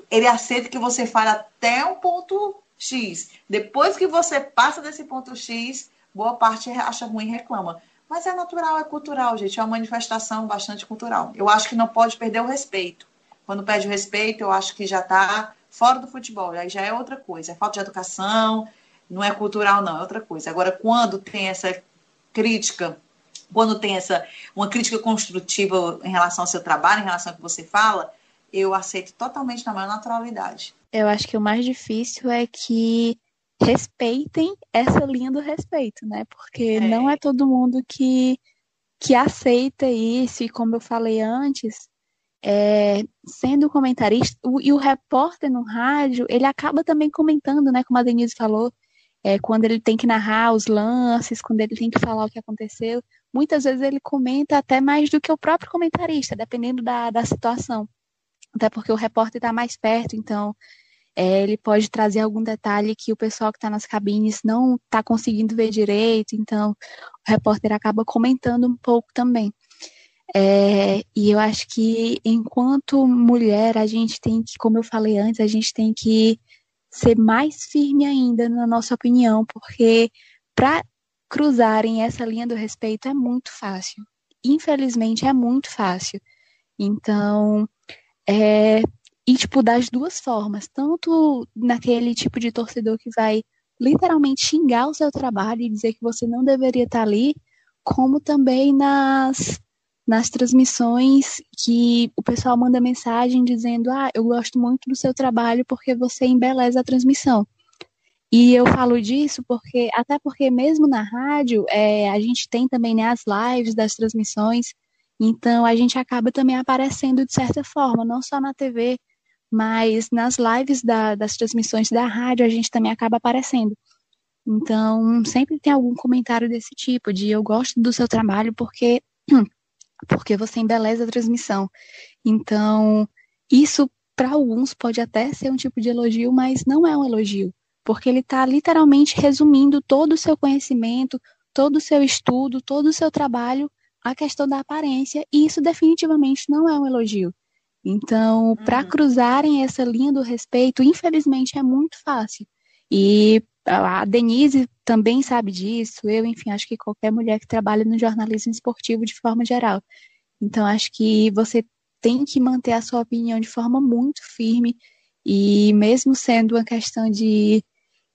ele aceita que você fale até um ponto X. Depois que você passa desse ponto X, boa parte acha ruim e reclama. Mas é natural, é cultural, gente. É uma manifestação bastante cultural. Eu acho que não pode perder o respeito. Quando perde o respeito, eu acho que já está fora do futebol. Aí já é outra coisa. É falta de educação, não é cultural, não, é outra coisa. Agora, quando tem essa crítica, quando tem essa uma crítica construtiva em relação ao seu trabalho, em relação ao que você fala, eu aceito totalmente na maior naturalidade. Eu acho que o mais difícil é que respeitem essa linha do respeito, né? Porque é. não é todo mundo que, que aceita isso, e como eu falei antes, é, sendo comentarista, o, e o repórter no rádio, ele acaba também comentando, né? Como a Denise falou, é, quando ele tem que narrar os lances, quando ele tem que falar o que aconteceu, muitas vezes ele comenta até mais do que o próprio comentarista, dependendo da, da situação até porque o repórter está mais perto, então é, ele pode trazer algum detalhe que o pessoal que está nas cabines não está conseguindo ver direito, então o repórter acaba comentando um pouco também. É, e eu acho que enquanto mulher, a gente tem que, como eu falei antes, a gente tem que ser mais firme ainda na nossa opinião, porque para cruzarem essa linha do respeito é muito fácil. Infelizmente é muito fácil. Então, é, e tipo das duas formas, tanto naquele tipo de torcedor que vai literalmente xingar o seu trabalho e dizer que você não deveria estar ali, como também nas nas transmissões que o pessoal manda mensagem dizendo: "Ah, eu gosto muito do seu trabalho porque você embeleza a transmissão". E eu falo disso porque, até porque mesmo na rádio, é, a gente tem também né, as lives das transmissões, então a gente acaba também aparecendo de certa forma, não só na TV, mas nas lives da, das transmissões da rádio a gente também acaba aparecendo. Então, sempre tem algum comentário desse tipo, de eu gosto do seu trabalho porque, porque você embeleza a transmissão. Então, isso para alguns pode até ser um tipo de elogio, mas não é um elogio porque ele está literalmente resumindo todo o seu conhecimento, todo o seu estudo, todo o seu trabalho à questão da aparência, e isso definitivamente não é um elogio. Então, para uhum. cruzarem essa linha do respeito, infelizmente é muito fácil. E a Denise também sabe disso, eu, enfim, acho que qualquer mulher que trabalha no jornalismo esportivo de forma geral. Então, acho que você tem que manter a sua opinião de forma muito firme, e mesmo sendo uma questão de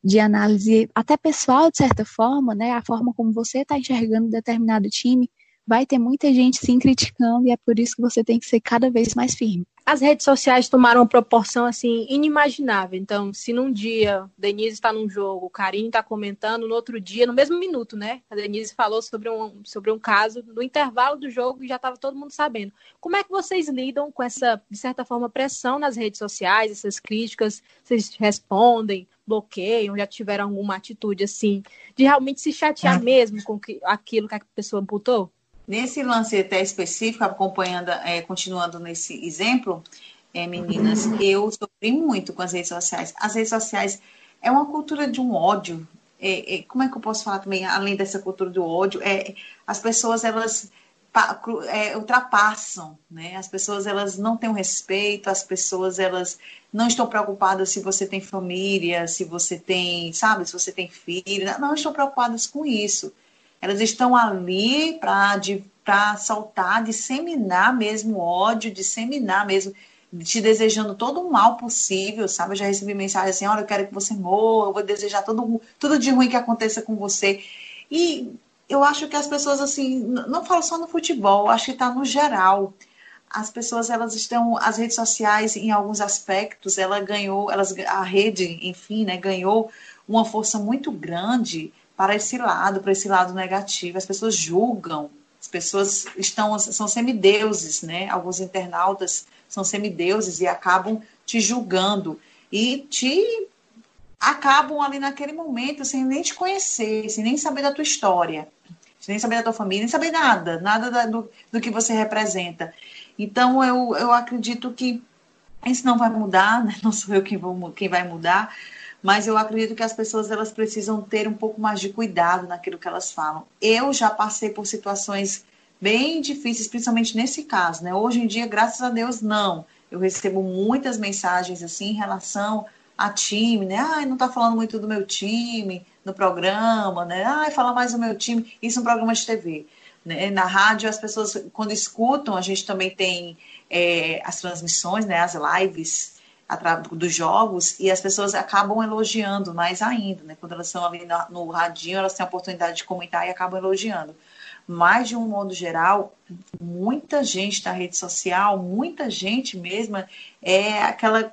de análise até pessoal, de certa forma, né? A forma como você está enxergando determinado time, vai ter muita gente sim criticando e é por isso que você tem que ser cada vez mais firme. As redes sociais tomaram uma proporção assim inimaginável. Então, se num dia Denise está num jogo, o Karine está comentando, no outro dia, no mesmo minuto, né? A Denise falou sobre um, sobre um caso no intervalo do jogo e já estava todo mundo sabendo. Como é que vocês lidam com essa, de certa forma, pressão nas redes sociais, essas críticas? Vocês respondem? bloqueiam, já tiveram alguma atitude assim, de realmente se chatear mesmo com que, aquilo que a pessoa botou? Nesse lance até específico, acompanhando, é, continuando nesse exemplo, é, meninas, eu sofri muito com as redes sociais. As redes sociais é uma cultura de um ódio. É, é, como é que eu posso falar também, além dessa cultura do ódio? É, as pessoas, elas é, ultrapassam, né? As pessoas elas não têm o respeito, as pessoas elas não estão preocupadas se você tem família, se você tem, sabe, se você tem filho, não estão preocupadas com isso. Elas estão ali para soltar, disseminar mesmo ódio, disseminar mesmo, te desejando todo o mal possível, sabe? Eu já recebi mensagem assim, olha, eu quero que você morra, eu vou desejar todo, tudo de ruim que aconteça com você. E eu acho que as pessoas, assim, não falo só no futebol, acho que está no geral. As pessoas, elas estão, as redes sociais, em alguns aspectos, ela ganhou, elas, a rede, enfim, né, ganhou uma força muito grande para esse lado, para esse lado negativo. As pessoas julgam, as pessoas estão, são semideuses, né? Alguns internautas são semideuses e acabam te julgando e te acabam ali naquele momento sem nem te conhecer, sem nem saber da tua história, sem nem saber da tua família, nem saber nada, nada da, do, do que você representa. Então, eu, eu acredito que isso não vai mudar, né? não sou eu quem, vou, quem vai mudar, mas eu acredito que as pessoas elas precisam ter um pouco mais de cuidado naquilo que elas falam. Eu já passei por situações bem difíceis, principalmente nesse caso, né? Hoje em dia, graças a Deus, não. Eu recebo muitas mensagens assim em relação a time, né? Ai, não está falando muito do meu time no programa, né? Ai, fala mais do meu time. Isso é um programa de TV. Né? Na rádio, as pessoas, quando escutam, a gente também tem é, as transmissões, né? As lives dos jogos e as pessoas acabam elogiando mais ainda, né? Quando elas estão ali no, no radinho, elas têm a oportunidade de comentar e acabam elogiando. Mas, de um modo geral, muita gente na rede social, muita gente mesmo, é aquela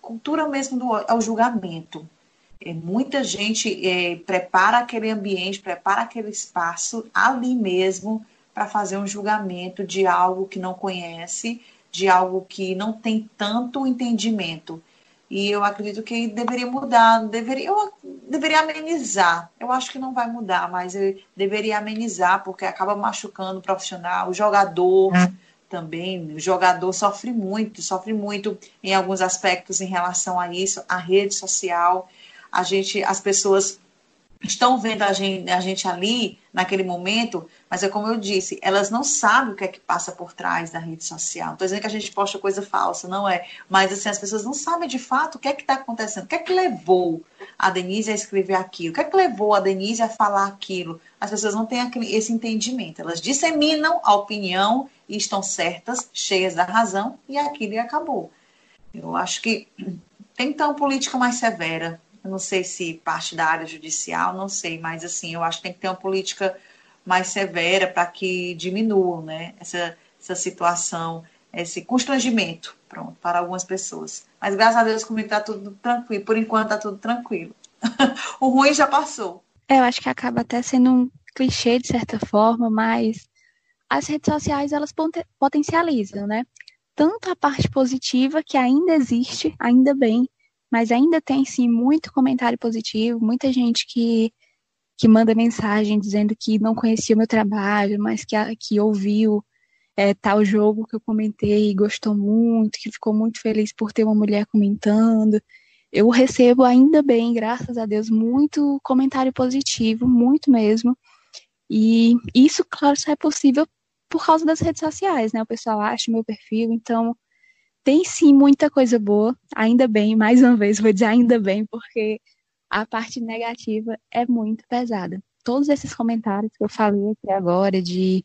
cultura mesmo do ao julgamento. É, muita gente é, prepara aquele ambiente, prepara aquele espaço ali mesmo para fazer um julgamento de algo que não conhece, de algo que não tem tanto entendimento. E eu acredito que deveria mudar, deveria, eu deveria amenizar. Eu acho que não vai mudar, mas eu deveria amenizar, porque acaba machucando o profissional, o jogador. É também. O jogador sofre muito, sofre muito em alguns aspectos em relação a isso, a rede social. A gente, as pessoas estão vendo a gente, a gente ali naquele momento, mas é como eu disse, elas não sabem o que é que passa por trás da rede social. Estou dizendo que a gente posta coisa falsa, não é? Mas assim, as pessoas não sabem de fato o que é que está acontecendo, o que é que levou a Denise a escrever aquilo, o que é que levou a Denise a falar aquilo. As pessoas não têm esse entendimento, elas disseminam a opinião e estão certas, cheias da razão, e aquilo acabou. Eu acho que tem que ter uma política mais severa, eu não sei se parte da área judicial, não sei, mas assim, eu acho que tem que ter uma política mais severa para que diminua né, essa, essa situação, esse constrangimento, pronto, para algumas pessoas. Mas graças a Deus comigo está tudo tranquilo, por enquanto está tudo tranquilo. o ruim já passou. É, eu acho que acaba até sendo um clichê de certa forma, mas as redes sociais elas potencializam, né? Tanto a parte positiva que ainda existe, ainda bem, mas ainda tem sim muito comentário positivo, muita gente que, que manda mensagem dizendo que não conhecia o meu trabalho, mas que, que ouviu é, tal jogo que eu comentei e gostou muito, que ficou muito feliz por ter uma mulher comentando. Eu recebo ainda bem, graças a Deus, muito comentário positivo, muito mesmo. E isso, claro, só é possível por causa das redes sociais, né? O pessoal acha meu perfil, então tem sim muita coisa boa, ainda bem, mais uma vez vou dizer ainda bem, porque a parte negativa é muito pesada. Todos esses comentários que eu falei aqui agora de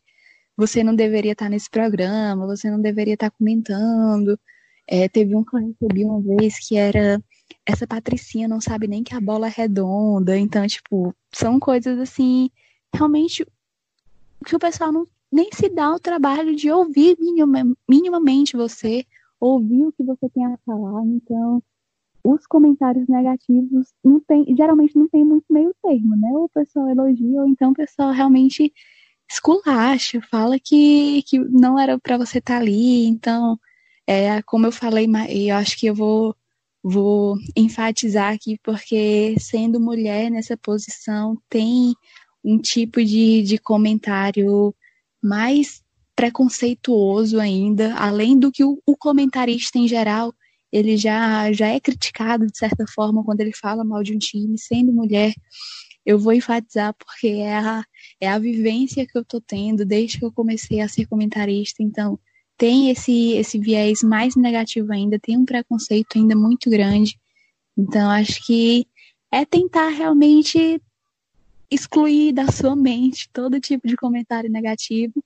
você não deveria estar nesse programa, você não deveria estar comentando. É, teve um que eu recebi uma vez que era essa Patricinha não sabe nem que a bola é redonda. Então, tipo, são coisas assim, realmente que o pessoal não, nem se dá o trabalho de ouvir minimamente você, ouvir o que você tem a falar. Então, os comentários negativos não tem, geralmente não tem muito meio termo, né? Ou o pessoal elogia, ou então o pessoal realmente esculacha, fala que, que não era para você estar tá ali. Então, é, como eu falei, eu acho que eu vou, vou enfatizar aqui, porque sendo mulher nessa posição, tem um tipo de, de comentário mais preconceituoso ainda, além do que o, o, comentarista em geral, ele já, já é criticado de certa forma quando ele fala mal de um time, sendo mulher. Eu vou enfatizar porque é a, é a vivência que eu tô tendo desde que eu comecei a ser comentarista, então tem esse, esse viés mais negativo ainda, tem um preconceito ainda muito grande. Então, acho que é tentar realmente excluir da sua mente todo tipo de comentário negativo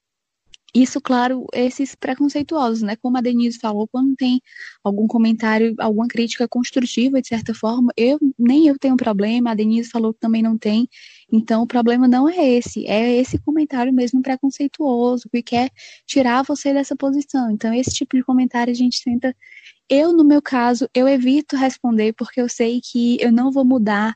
isso, claro, esses preconceituosos, né? Como a Denise falou, quando tem algum comentário, alguma crítica construtiva, de certa forma, eu nem eu tenho problema, a Denise falou que também não tem. Então, o problema não é esse, é esse comentário mesmo preconceituoso, que quer tirar você dessa posição. Então, esse tipo de comentário a gente tenta. Eu, no meu caso, eu evito responder porque eu sei que eu não vou mudar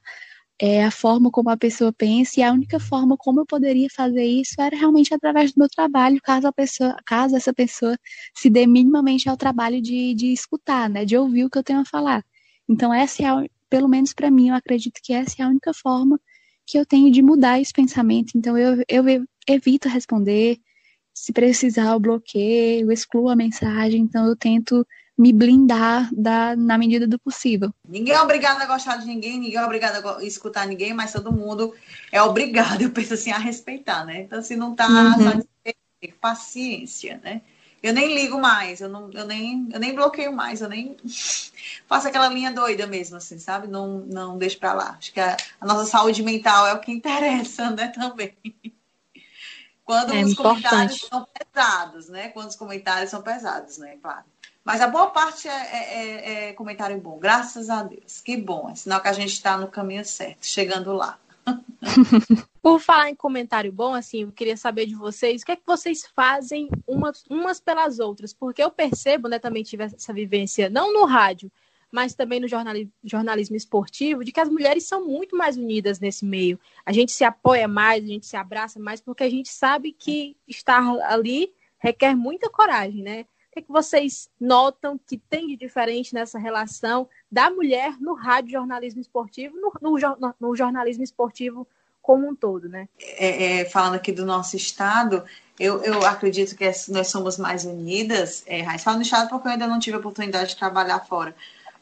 é, a forma como a pessoa pensa, e a única forma como eu poderia fazer isso era realmente através do meu trabalho, caso a pessoa, caso essa pessoa se dê minimamente ao trabalho de, de escutar, né, de ouvir o que eu tenho a falar. Então, essa é a, pelo menos para mim, eu acredito que essa é a única forma que eu tenho de mudar esse pensamento. Então, eu, eu evito responder, se precisar, eu bloqueio, eu excluo a mensagem, então eu tento me blindar da, na medida do possível. Ninguém é obrigado a gostar de ninguém, ninguém é obrigado a escutar ninguém, mas todo mundo é obrigado, eu penso assim, a respeitar, né? Então, se não tá uhum. paciência, né? Eu nem ligo mais, eu, não, eu, nem, eu nem bloqueio mais, eu nem faço aquela linha doida mesmo, assim, sabe? Não, não deixo pra lá. Acho que a, a nossa saúde mental é o que interessa, né, também. Quando é os importante. comentários são pesados, né? Quando os comentários são pesados, né? Claro. Mas a boa parte é, é, é, é comentário bom, graças a Deus. Que bom, é sinal que a gente está no caminho certo, chegando lá. Por falar em comentário bom, assim, eu queria saber de vocês, o que é que vocês fazem umas, umas pelas outras? Porque eu percebo, né, também tive essa vivência, não no rádio, mas também no jornalismo, jornalismo esportivo, de que as mulheres são muito mais unidas nesse meio. A gente se apoia mais, a gente se abraça mais, porque a gente sabe que estar ali requer muita coragem, né? O que, que vocês notam que tem de diferente nessa relação da mulher no rádio jornalismo esportivo, no, no, no jornalismo esportivo como um todo, né? É, é, falando aqui do nosso estado, eu, eu acredito que nós somos mais unidas. É, falo no estado porque eu ainda não tive a oportunidade de trabalhar fora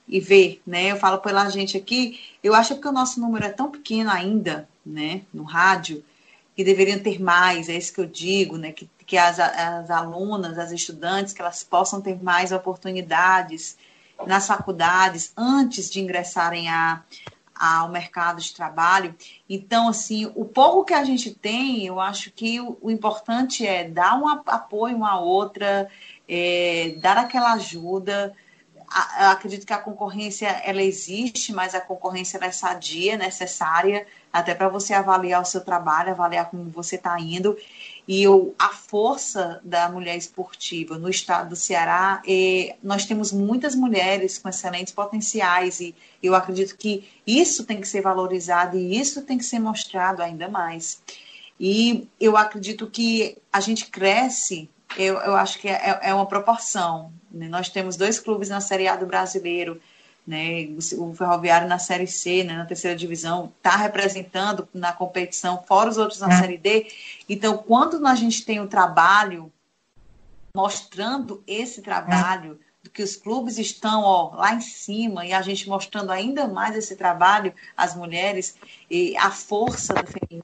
e ver, né? Eu falo pela gente aqui, eu acho que o nosso número é tão pequeno ainda né, no rádio, que deveriam ter mais, é isso que eu digo, né, que, que as, as alunas, as estudantes, que elas possam ter mais oportunidades nas faculdades antes de ingressarem a, ao mercado de trabalho. Então, assim, o pouco que a gente tem, eu acho que o, o importante é dar um apoio uma outra, é, dar aquela ajuda. Acredito que a concorrência ela existe, mas a concorrência é sadia, necessária, até para você avaliar o seu trabalho, avaliar como você está indo. E eu, a força da mulher esportiva no estado do Ceará, é, nós temos muitas mulheres com excelentes potenciais e eu acredito que isso tem que ser valorizado e isso tem que ser mostrado ainda mais. E eu acredito que a gente cresce, eu, eu acho que é, é uma proporção. Né? Nós temos dois clubes na Série A do brasileiro, né? O Ferroviário na Série C, né? na terceira divisão, está representando na competição, fora os outros na é. Série D. Então, quando a gente tem o um trabalho mostrando esse trabalho, é. do que os clubes estão ó, lá em cima, e a gente mostrando ainda mais esse trabalho, as mulheres, e a força da feminina,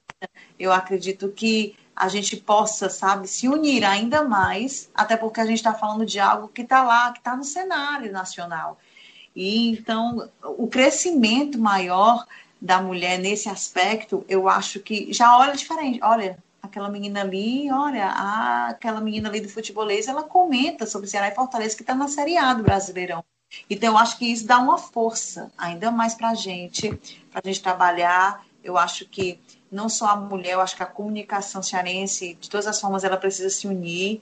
eu acredito que a gente possa, sabe, se unir ainda mais, até porque a gente está falando de algo que está lá, que está no cenário nacional. E então, o crescimento maior da mulher nesse aspecto, eu acho que já olha diferente. Olha, aquela menina ali, olha, a, aquela menina ali do futebolês, ela comenta sobre Ceará e Fortaleza que está na Série A do Brasileirão. Então, eu acho que isso dá uma força ainda mais para a gente, para a gente trabalhar. Eu acho que não só a mulher, eu acho que a comunicação cearense, de todas as formas, ela precisa se unir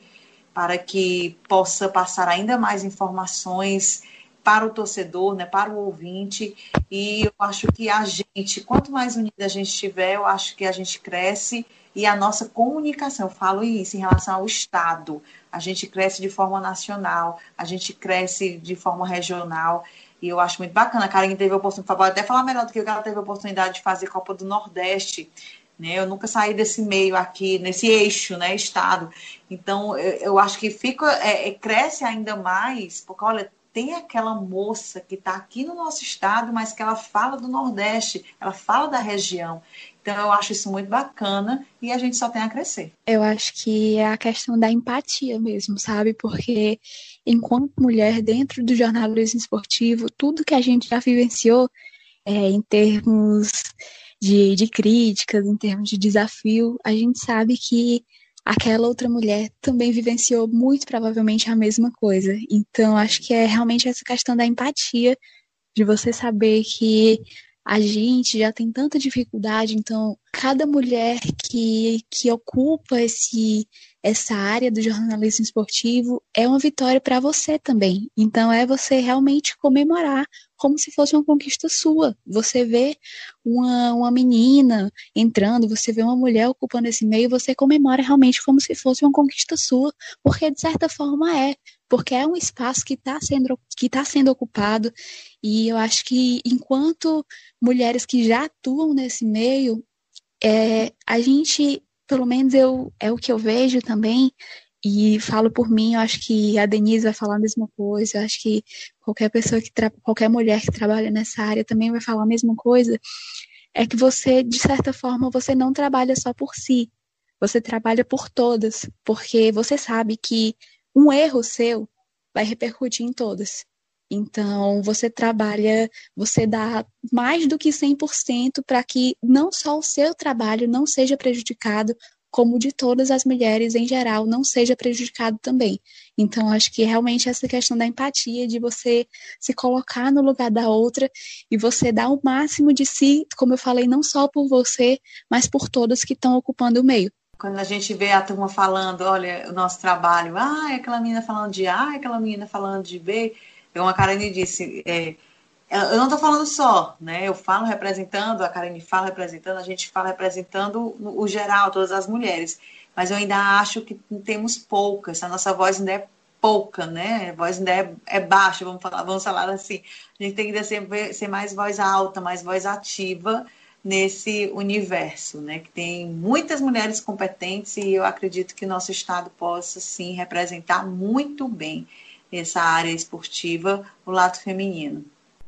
para que possa passar ainda mais informações para o torcedor, né, para o ouvinte. E eu acho que a gente, quanto mais unida a gente estiver, eu acho que a gente cresce e a nossa comunicação, eu falo isso em relação ao Estado, a gente cresce de forma nacional, a gente cresce de forma regional. E eu acho muito bacana. A Karen teve a oportunidade, pode até falar melhor do que eu, ela teve a oportunidade de fazer Copa do Nordeste. Né? Eu nunca saí desse meio aqui, nesse eixo, né, estado. Então, eu, eu acho que fica, é, é, cresce ainda mais, porque, olha, tem aquela moça que está aqui no nosso estado, mas que ela fala do Nordeste, ela fala da região. Então, eu acho isso muito bacana e a gente só tem a crescer. Eu acho que é a questão da empatia mesmo, sabe? Porque enquanto mulher dentro do jornalismo esportivo, tudo que a gente já vivenciou é, em termos de, de críticas, em termos de desafio, a gente sabe que aquela outra mulher também vivenciou muito provavelmente a mesma coisa. Então, acho que é realmente essa questão da empatia, de você saber que a gente já tem tanta dificuldade, então cada mulher que, que ocupa esse essa área do jornalismo esportivo é uma vitória para você também. Então é você realmente comemorar como se fosse uma conquista sua. Você vê uma, uma menina entrando, você vê uma mulher ocupando esse meio, você comemora realmente como se fosse uma conquista sua, porque de certa forma é, porque é um espaço que está sendo, que tá sendo ocupado, e eu acho que enquanto mulheres que já atuam nesse meio, é, a gente pelo menos eu é o que eu vejo também, e falo por mim, eu acho que a Denise vai falar a mesma coisa, eu acho que qualquer pessoa que qualquer mulher que trabalha nessa área também vai falar a mesma coisa, é que você, de certa forma, você não trabalha só por si, você trabalha por todas, porque você sabe que um erro seu vai repercutir em todas. Então, você trabalha, você dá mais do que 100% para que não só o seu trabalho não seja prejudicado, como de todas as mulheres em geral não seja prejudicado também. Então, acho que realmente essa questão da empatia, de você se colocar no lugar da outra e você dar o máximo de si, como eu falei, não só por você, mas por todas que estão ocupando o meio. Quando a gente vê a turma falando, olha, o nosso trabalho, ah, é aquela menina falando de A, é aquela menina falando de B, como a Karine disse, é, eu não estou falando só, né? Eu falo representando, a Karine fala representando, a gente fala representando o geral, todas as mulheres. Mas eu ainda acho que temos poucas, a nossa voz ainda é pouca, né? A voz ainda é, é baixa, vamos falar, vamos falar assim. A gente tem que ser, ser mais voz alta, mais voz ativa nesse universo, né? Que tem muitas mulheres competentes e eu acredito que nosso estado possa sim representar muito bem essa área esportiva, o lado feminino.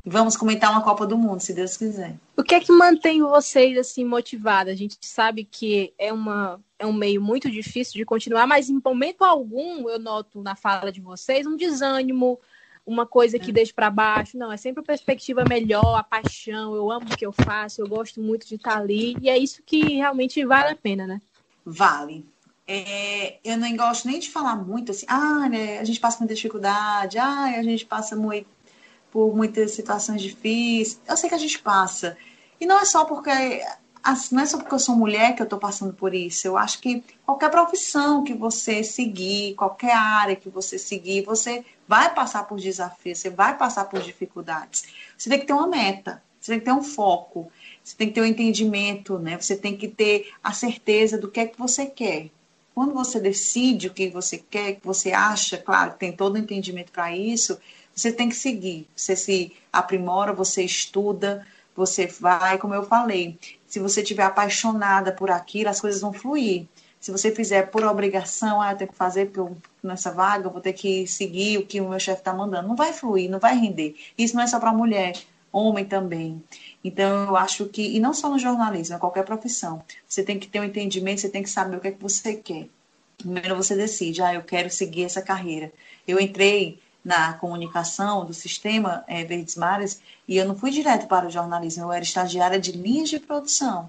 Vamos comentar uma Copa do Mundo, se Deus quiser. O que é que mantém vocês assim motivadas? A gente sabe que é, uma, é um meio muito difícil de continuar, mas em momento algum eu noto na fala de vocês um desânimo, uma coisa que é. deixa para baixo. Não, é sempre uma perspectiva melhor, a paixão. Eu amo o que eu faço, eu gosto muito de estar ali. E é isso que realmente vale a pena, né? Vale. É, eu não gosto nem de falar muito assim, ah, né, a gente passa muita dificuldade, ah, a gente passa muito por muitas situações difíceis. Eu sei que a gente passa. E não é só porque não é só porque eu sou mulher que eu estou passando por isso. Eu acho que qualquer profissão que você seguir, qualquer área que você seguir, você vai passar por desafios, você vai passar por dificuldades. Você tem que ter uma meta, você tem que ter um foco, você tem que ter um entendimento, né? Você tem que ter a certeza do que é que você quer. Quando você decide o que você quer, que você acha, claro, tem todo o entendimento para isso, você tem que seguir. Você se aprimora, você estuda, você vai, como eu falei, se você estiver apaixonada por aquilo, as coisas vão fluir. Se você fizer por obrigação, ah, tenho que fazer eu, nessa vaga, vou ter que seguir o que o meu chefe está mandando, não vai fluir, não vai render. Isso não é só para mulher, homem também. Então, eu acho que, e não só no jornalismo, é qualquer profissão, você tem que ter um entendimento, você tem que saber o que é que você quer. Primeiro você decide, ah, eu quero seguir essa carreira. Eu entrei na comunicação do sistema é, Verdes Mares e eu não fui direto para o jornalismo, eu era estagiária de linhas de produção.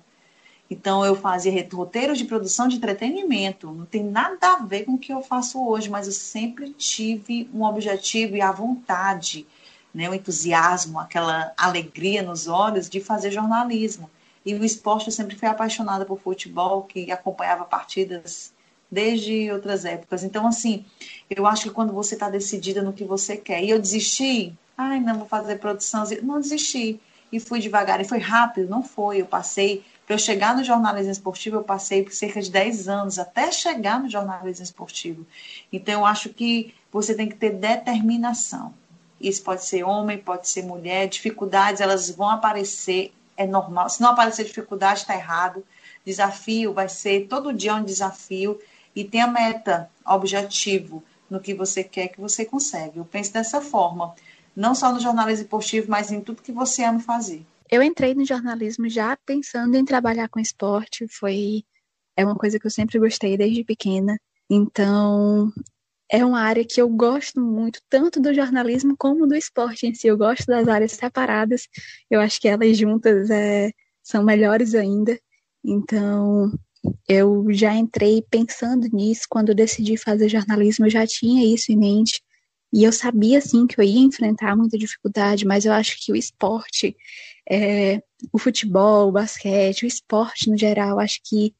Então eu fazia roteiros de produção de entretenimento, não tem nada a ver com o que eu faço hoje, mas eu sempre tive um objetivo e a vontade, né, o entusiasmo, aquela alegria nos olhos de fazer jornalismo. E o esporte eu sempre fui apaixonada por futebol, que acompanhava partidas desde outras épocas. Então, assim, eu acho que quando você está decidida no que você quer, e eu desisti, ai, não vou fazer produção, não desisti, e fui devagar, e foi rápido, não foi, eu passei, para eu chegar no jornalismo esportivo, eu passei por cerca de 10 anos, até chegar no jornalismo esportivo. Então, eu acho que você tem que ter determinação. Isso pode ser homem, pode ser mulher, dificuldades, elas vão aparecer, é normal. Se não aparecer dificuldade, está errado. Desafio vai ser todo dia um desafio e tenha meta, objetivo no que você quer que você consegue. Eu penso dessa forma, não só no jornalismo esportivo, mas em tudo que você ama fazer. Eu entrei no jornalismo já pensando em trabalhar com esporte, foi é uma coisa que eu sempre gostei desde pequena. Então, é uma área que eu gosto muito, tanto do jornalismo como do esporte em si. Eu gosto das áreas separadas. Eu acho que elas juntas é, são melhores ainda. Então, eu já entrei pensando nisso quando decidi fazer jornalismo, eu já tinha isso em mente. E eu sabia, sim, que eu ia enfrentar muita dificuldade, mas eu acho que o esporte, é, o futebol, o basquete, o esporte no geral, acho que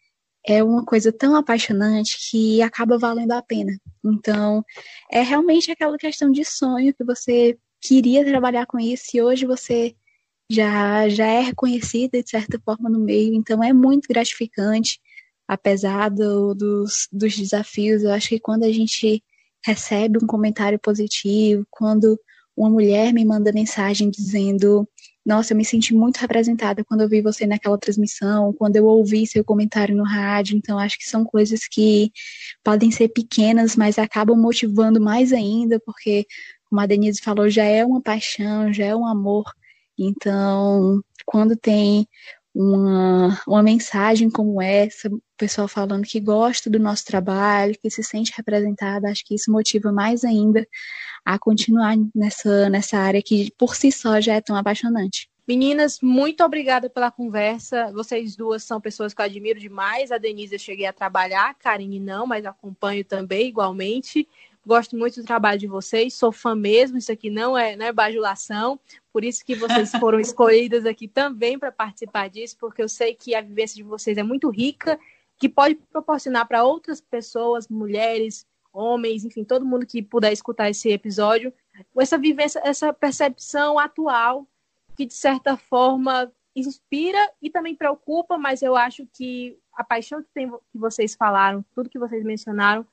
é uma coisa tão apaixonante que acaba valendo a pena. Então, é realmente aquela questão de sonho que você queria trabalhar com isso e hoje você já, já é reconhecida de certa forma no meio, então é muito gratificante apesar do, dos, dos desafios, eu acho que quando a gente recebe um comentário positivo, quando uma mulher me manda mensagem dizendo: Nossa, eu me senti muito representada quando eu vi você naquela transmissão, quando eu ouvi seu comentário no rádio. Então, acho que são coisas que podem ser pequenas, mas acabam motivando mais ainda, porque, como a Denise falou, já é uma paixão, já é um amor. Então, quando tem uma, uma mensagem como essa, o pessoal falando que gosta do nosso trabalho, que se sente representada, acho que isso motiva mais ainda a continuar nessa, nessa área que por si só já é tão apaixonante. Meninas, muito obrigada pela conversa. Vocês duas são pessoas que eu admiro demais. A Denise eu cheguei a trabalhar, a Karine não, mas acompanho também igualmente. Gosto muito do trabalho de vocês, sou fã mesmo, isso aqui não é, não é bajulação, por isso que vocês foram escolhidas aqui também para participar disso, porque eu sei que a vivência de vocês é muito rica, que pode proporcionar para outras pessoas, mulheres, homens, enfim, todo mundo que puder escutar esse episódio, essa vivência, essa percepção atual que de certa forma inspira e também preocupa, mas eu acho que a paixão que, tem, que vocês falaram, tudo que vocês mencionaram,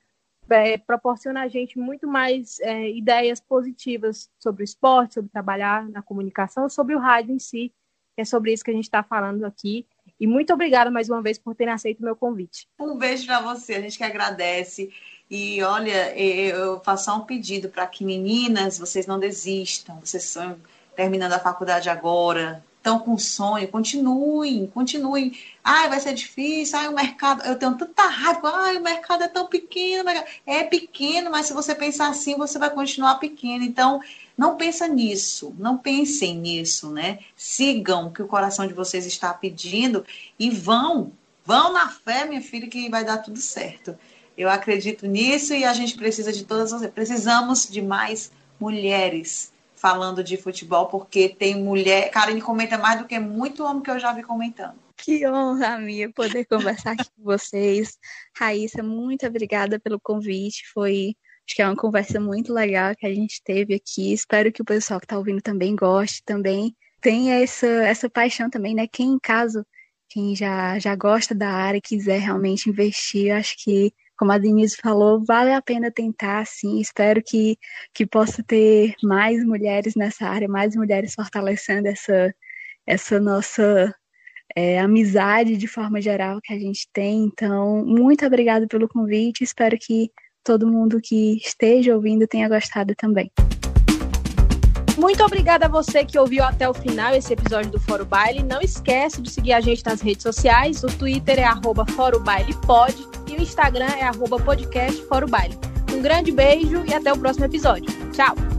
é, proporciona a gente muito mais é, ideias positivas sobre o esporte, sobre trabalhar na comunicação, sobre o rádio em si. É sobre isso que a gente está falando aqui. E muito obrigada mais uma vez por terem aceito o meu convite. Um beijo para você, a gente que agradece. E olha, eu faço um pedido para que meninas, vocês não desistam, vocês são terminando a faculdade agora, estão com sonho, continuem, continuem. Ai, vai ser difícil, ai, o mercado, eu tenho tanta raiva, ai, o mercado é tão pequeno, é pequeno, mas se você pensar assim, você vai continuar pequeno. Então, não pensa nisso, não pensem nisso, né? Sigam o que o coração de vocês está pedindo e vão, vão na fé, minha filha, que vai dar tudo certo. Eu acredito nisso e a gente precisa de todas, precisamos de mais mulheres falando de futebol, porque tem mulher. Karine comenta mais do que muito homem que eu já vi comentando. Que honra minha poder conversar aqui com vocês. Raíssa, muito obrigada pelo convite. Foi, acho que é uma conversa muito legal que a gente teve aqui. Espero que o pessoal que está ouvindo também goste, também tenha essa, essa paixão também, né? Quem, em caso, quem já, já gosta da área e quiser realmente investir, acho que como a Denise falou, vale a pena tentar, sim. Espero que, que possa ter mais mulheres nessa área, mais mulheres fortalecendo essa, essa nossa é, amizade de forma geral que a gente tem. Então, muito obrigada pelo convite. Espero que todo mundo que esteja ouvindo tenha gostado também. Muito obrigada a você que ouviu até o final esse episódio do Foro Baile. Não esquece de seguir a gente nas redes sociais. O Twitter é arroba Foro Baile Pod e o Instagram é arroba podcast Foro Baile. Um grande beijo e até o próximo episódio. Tchau!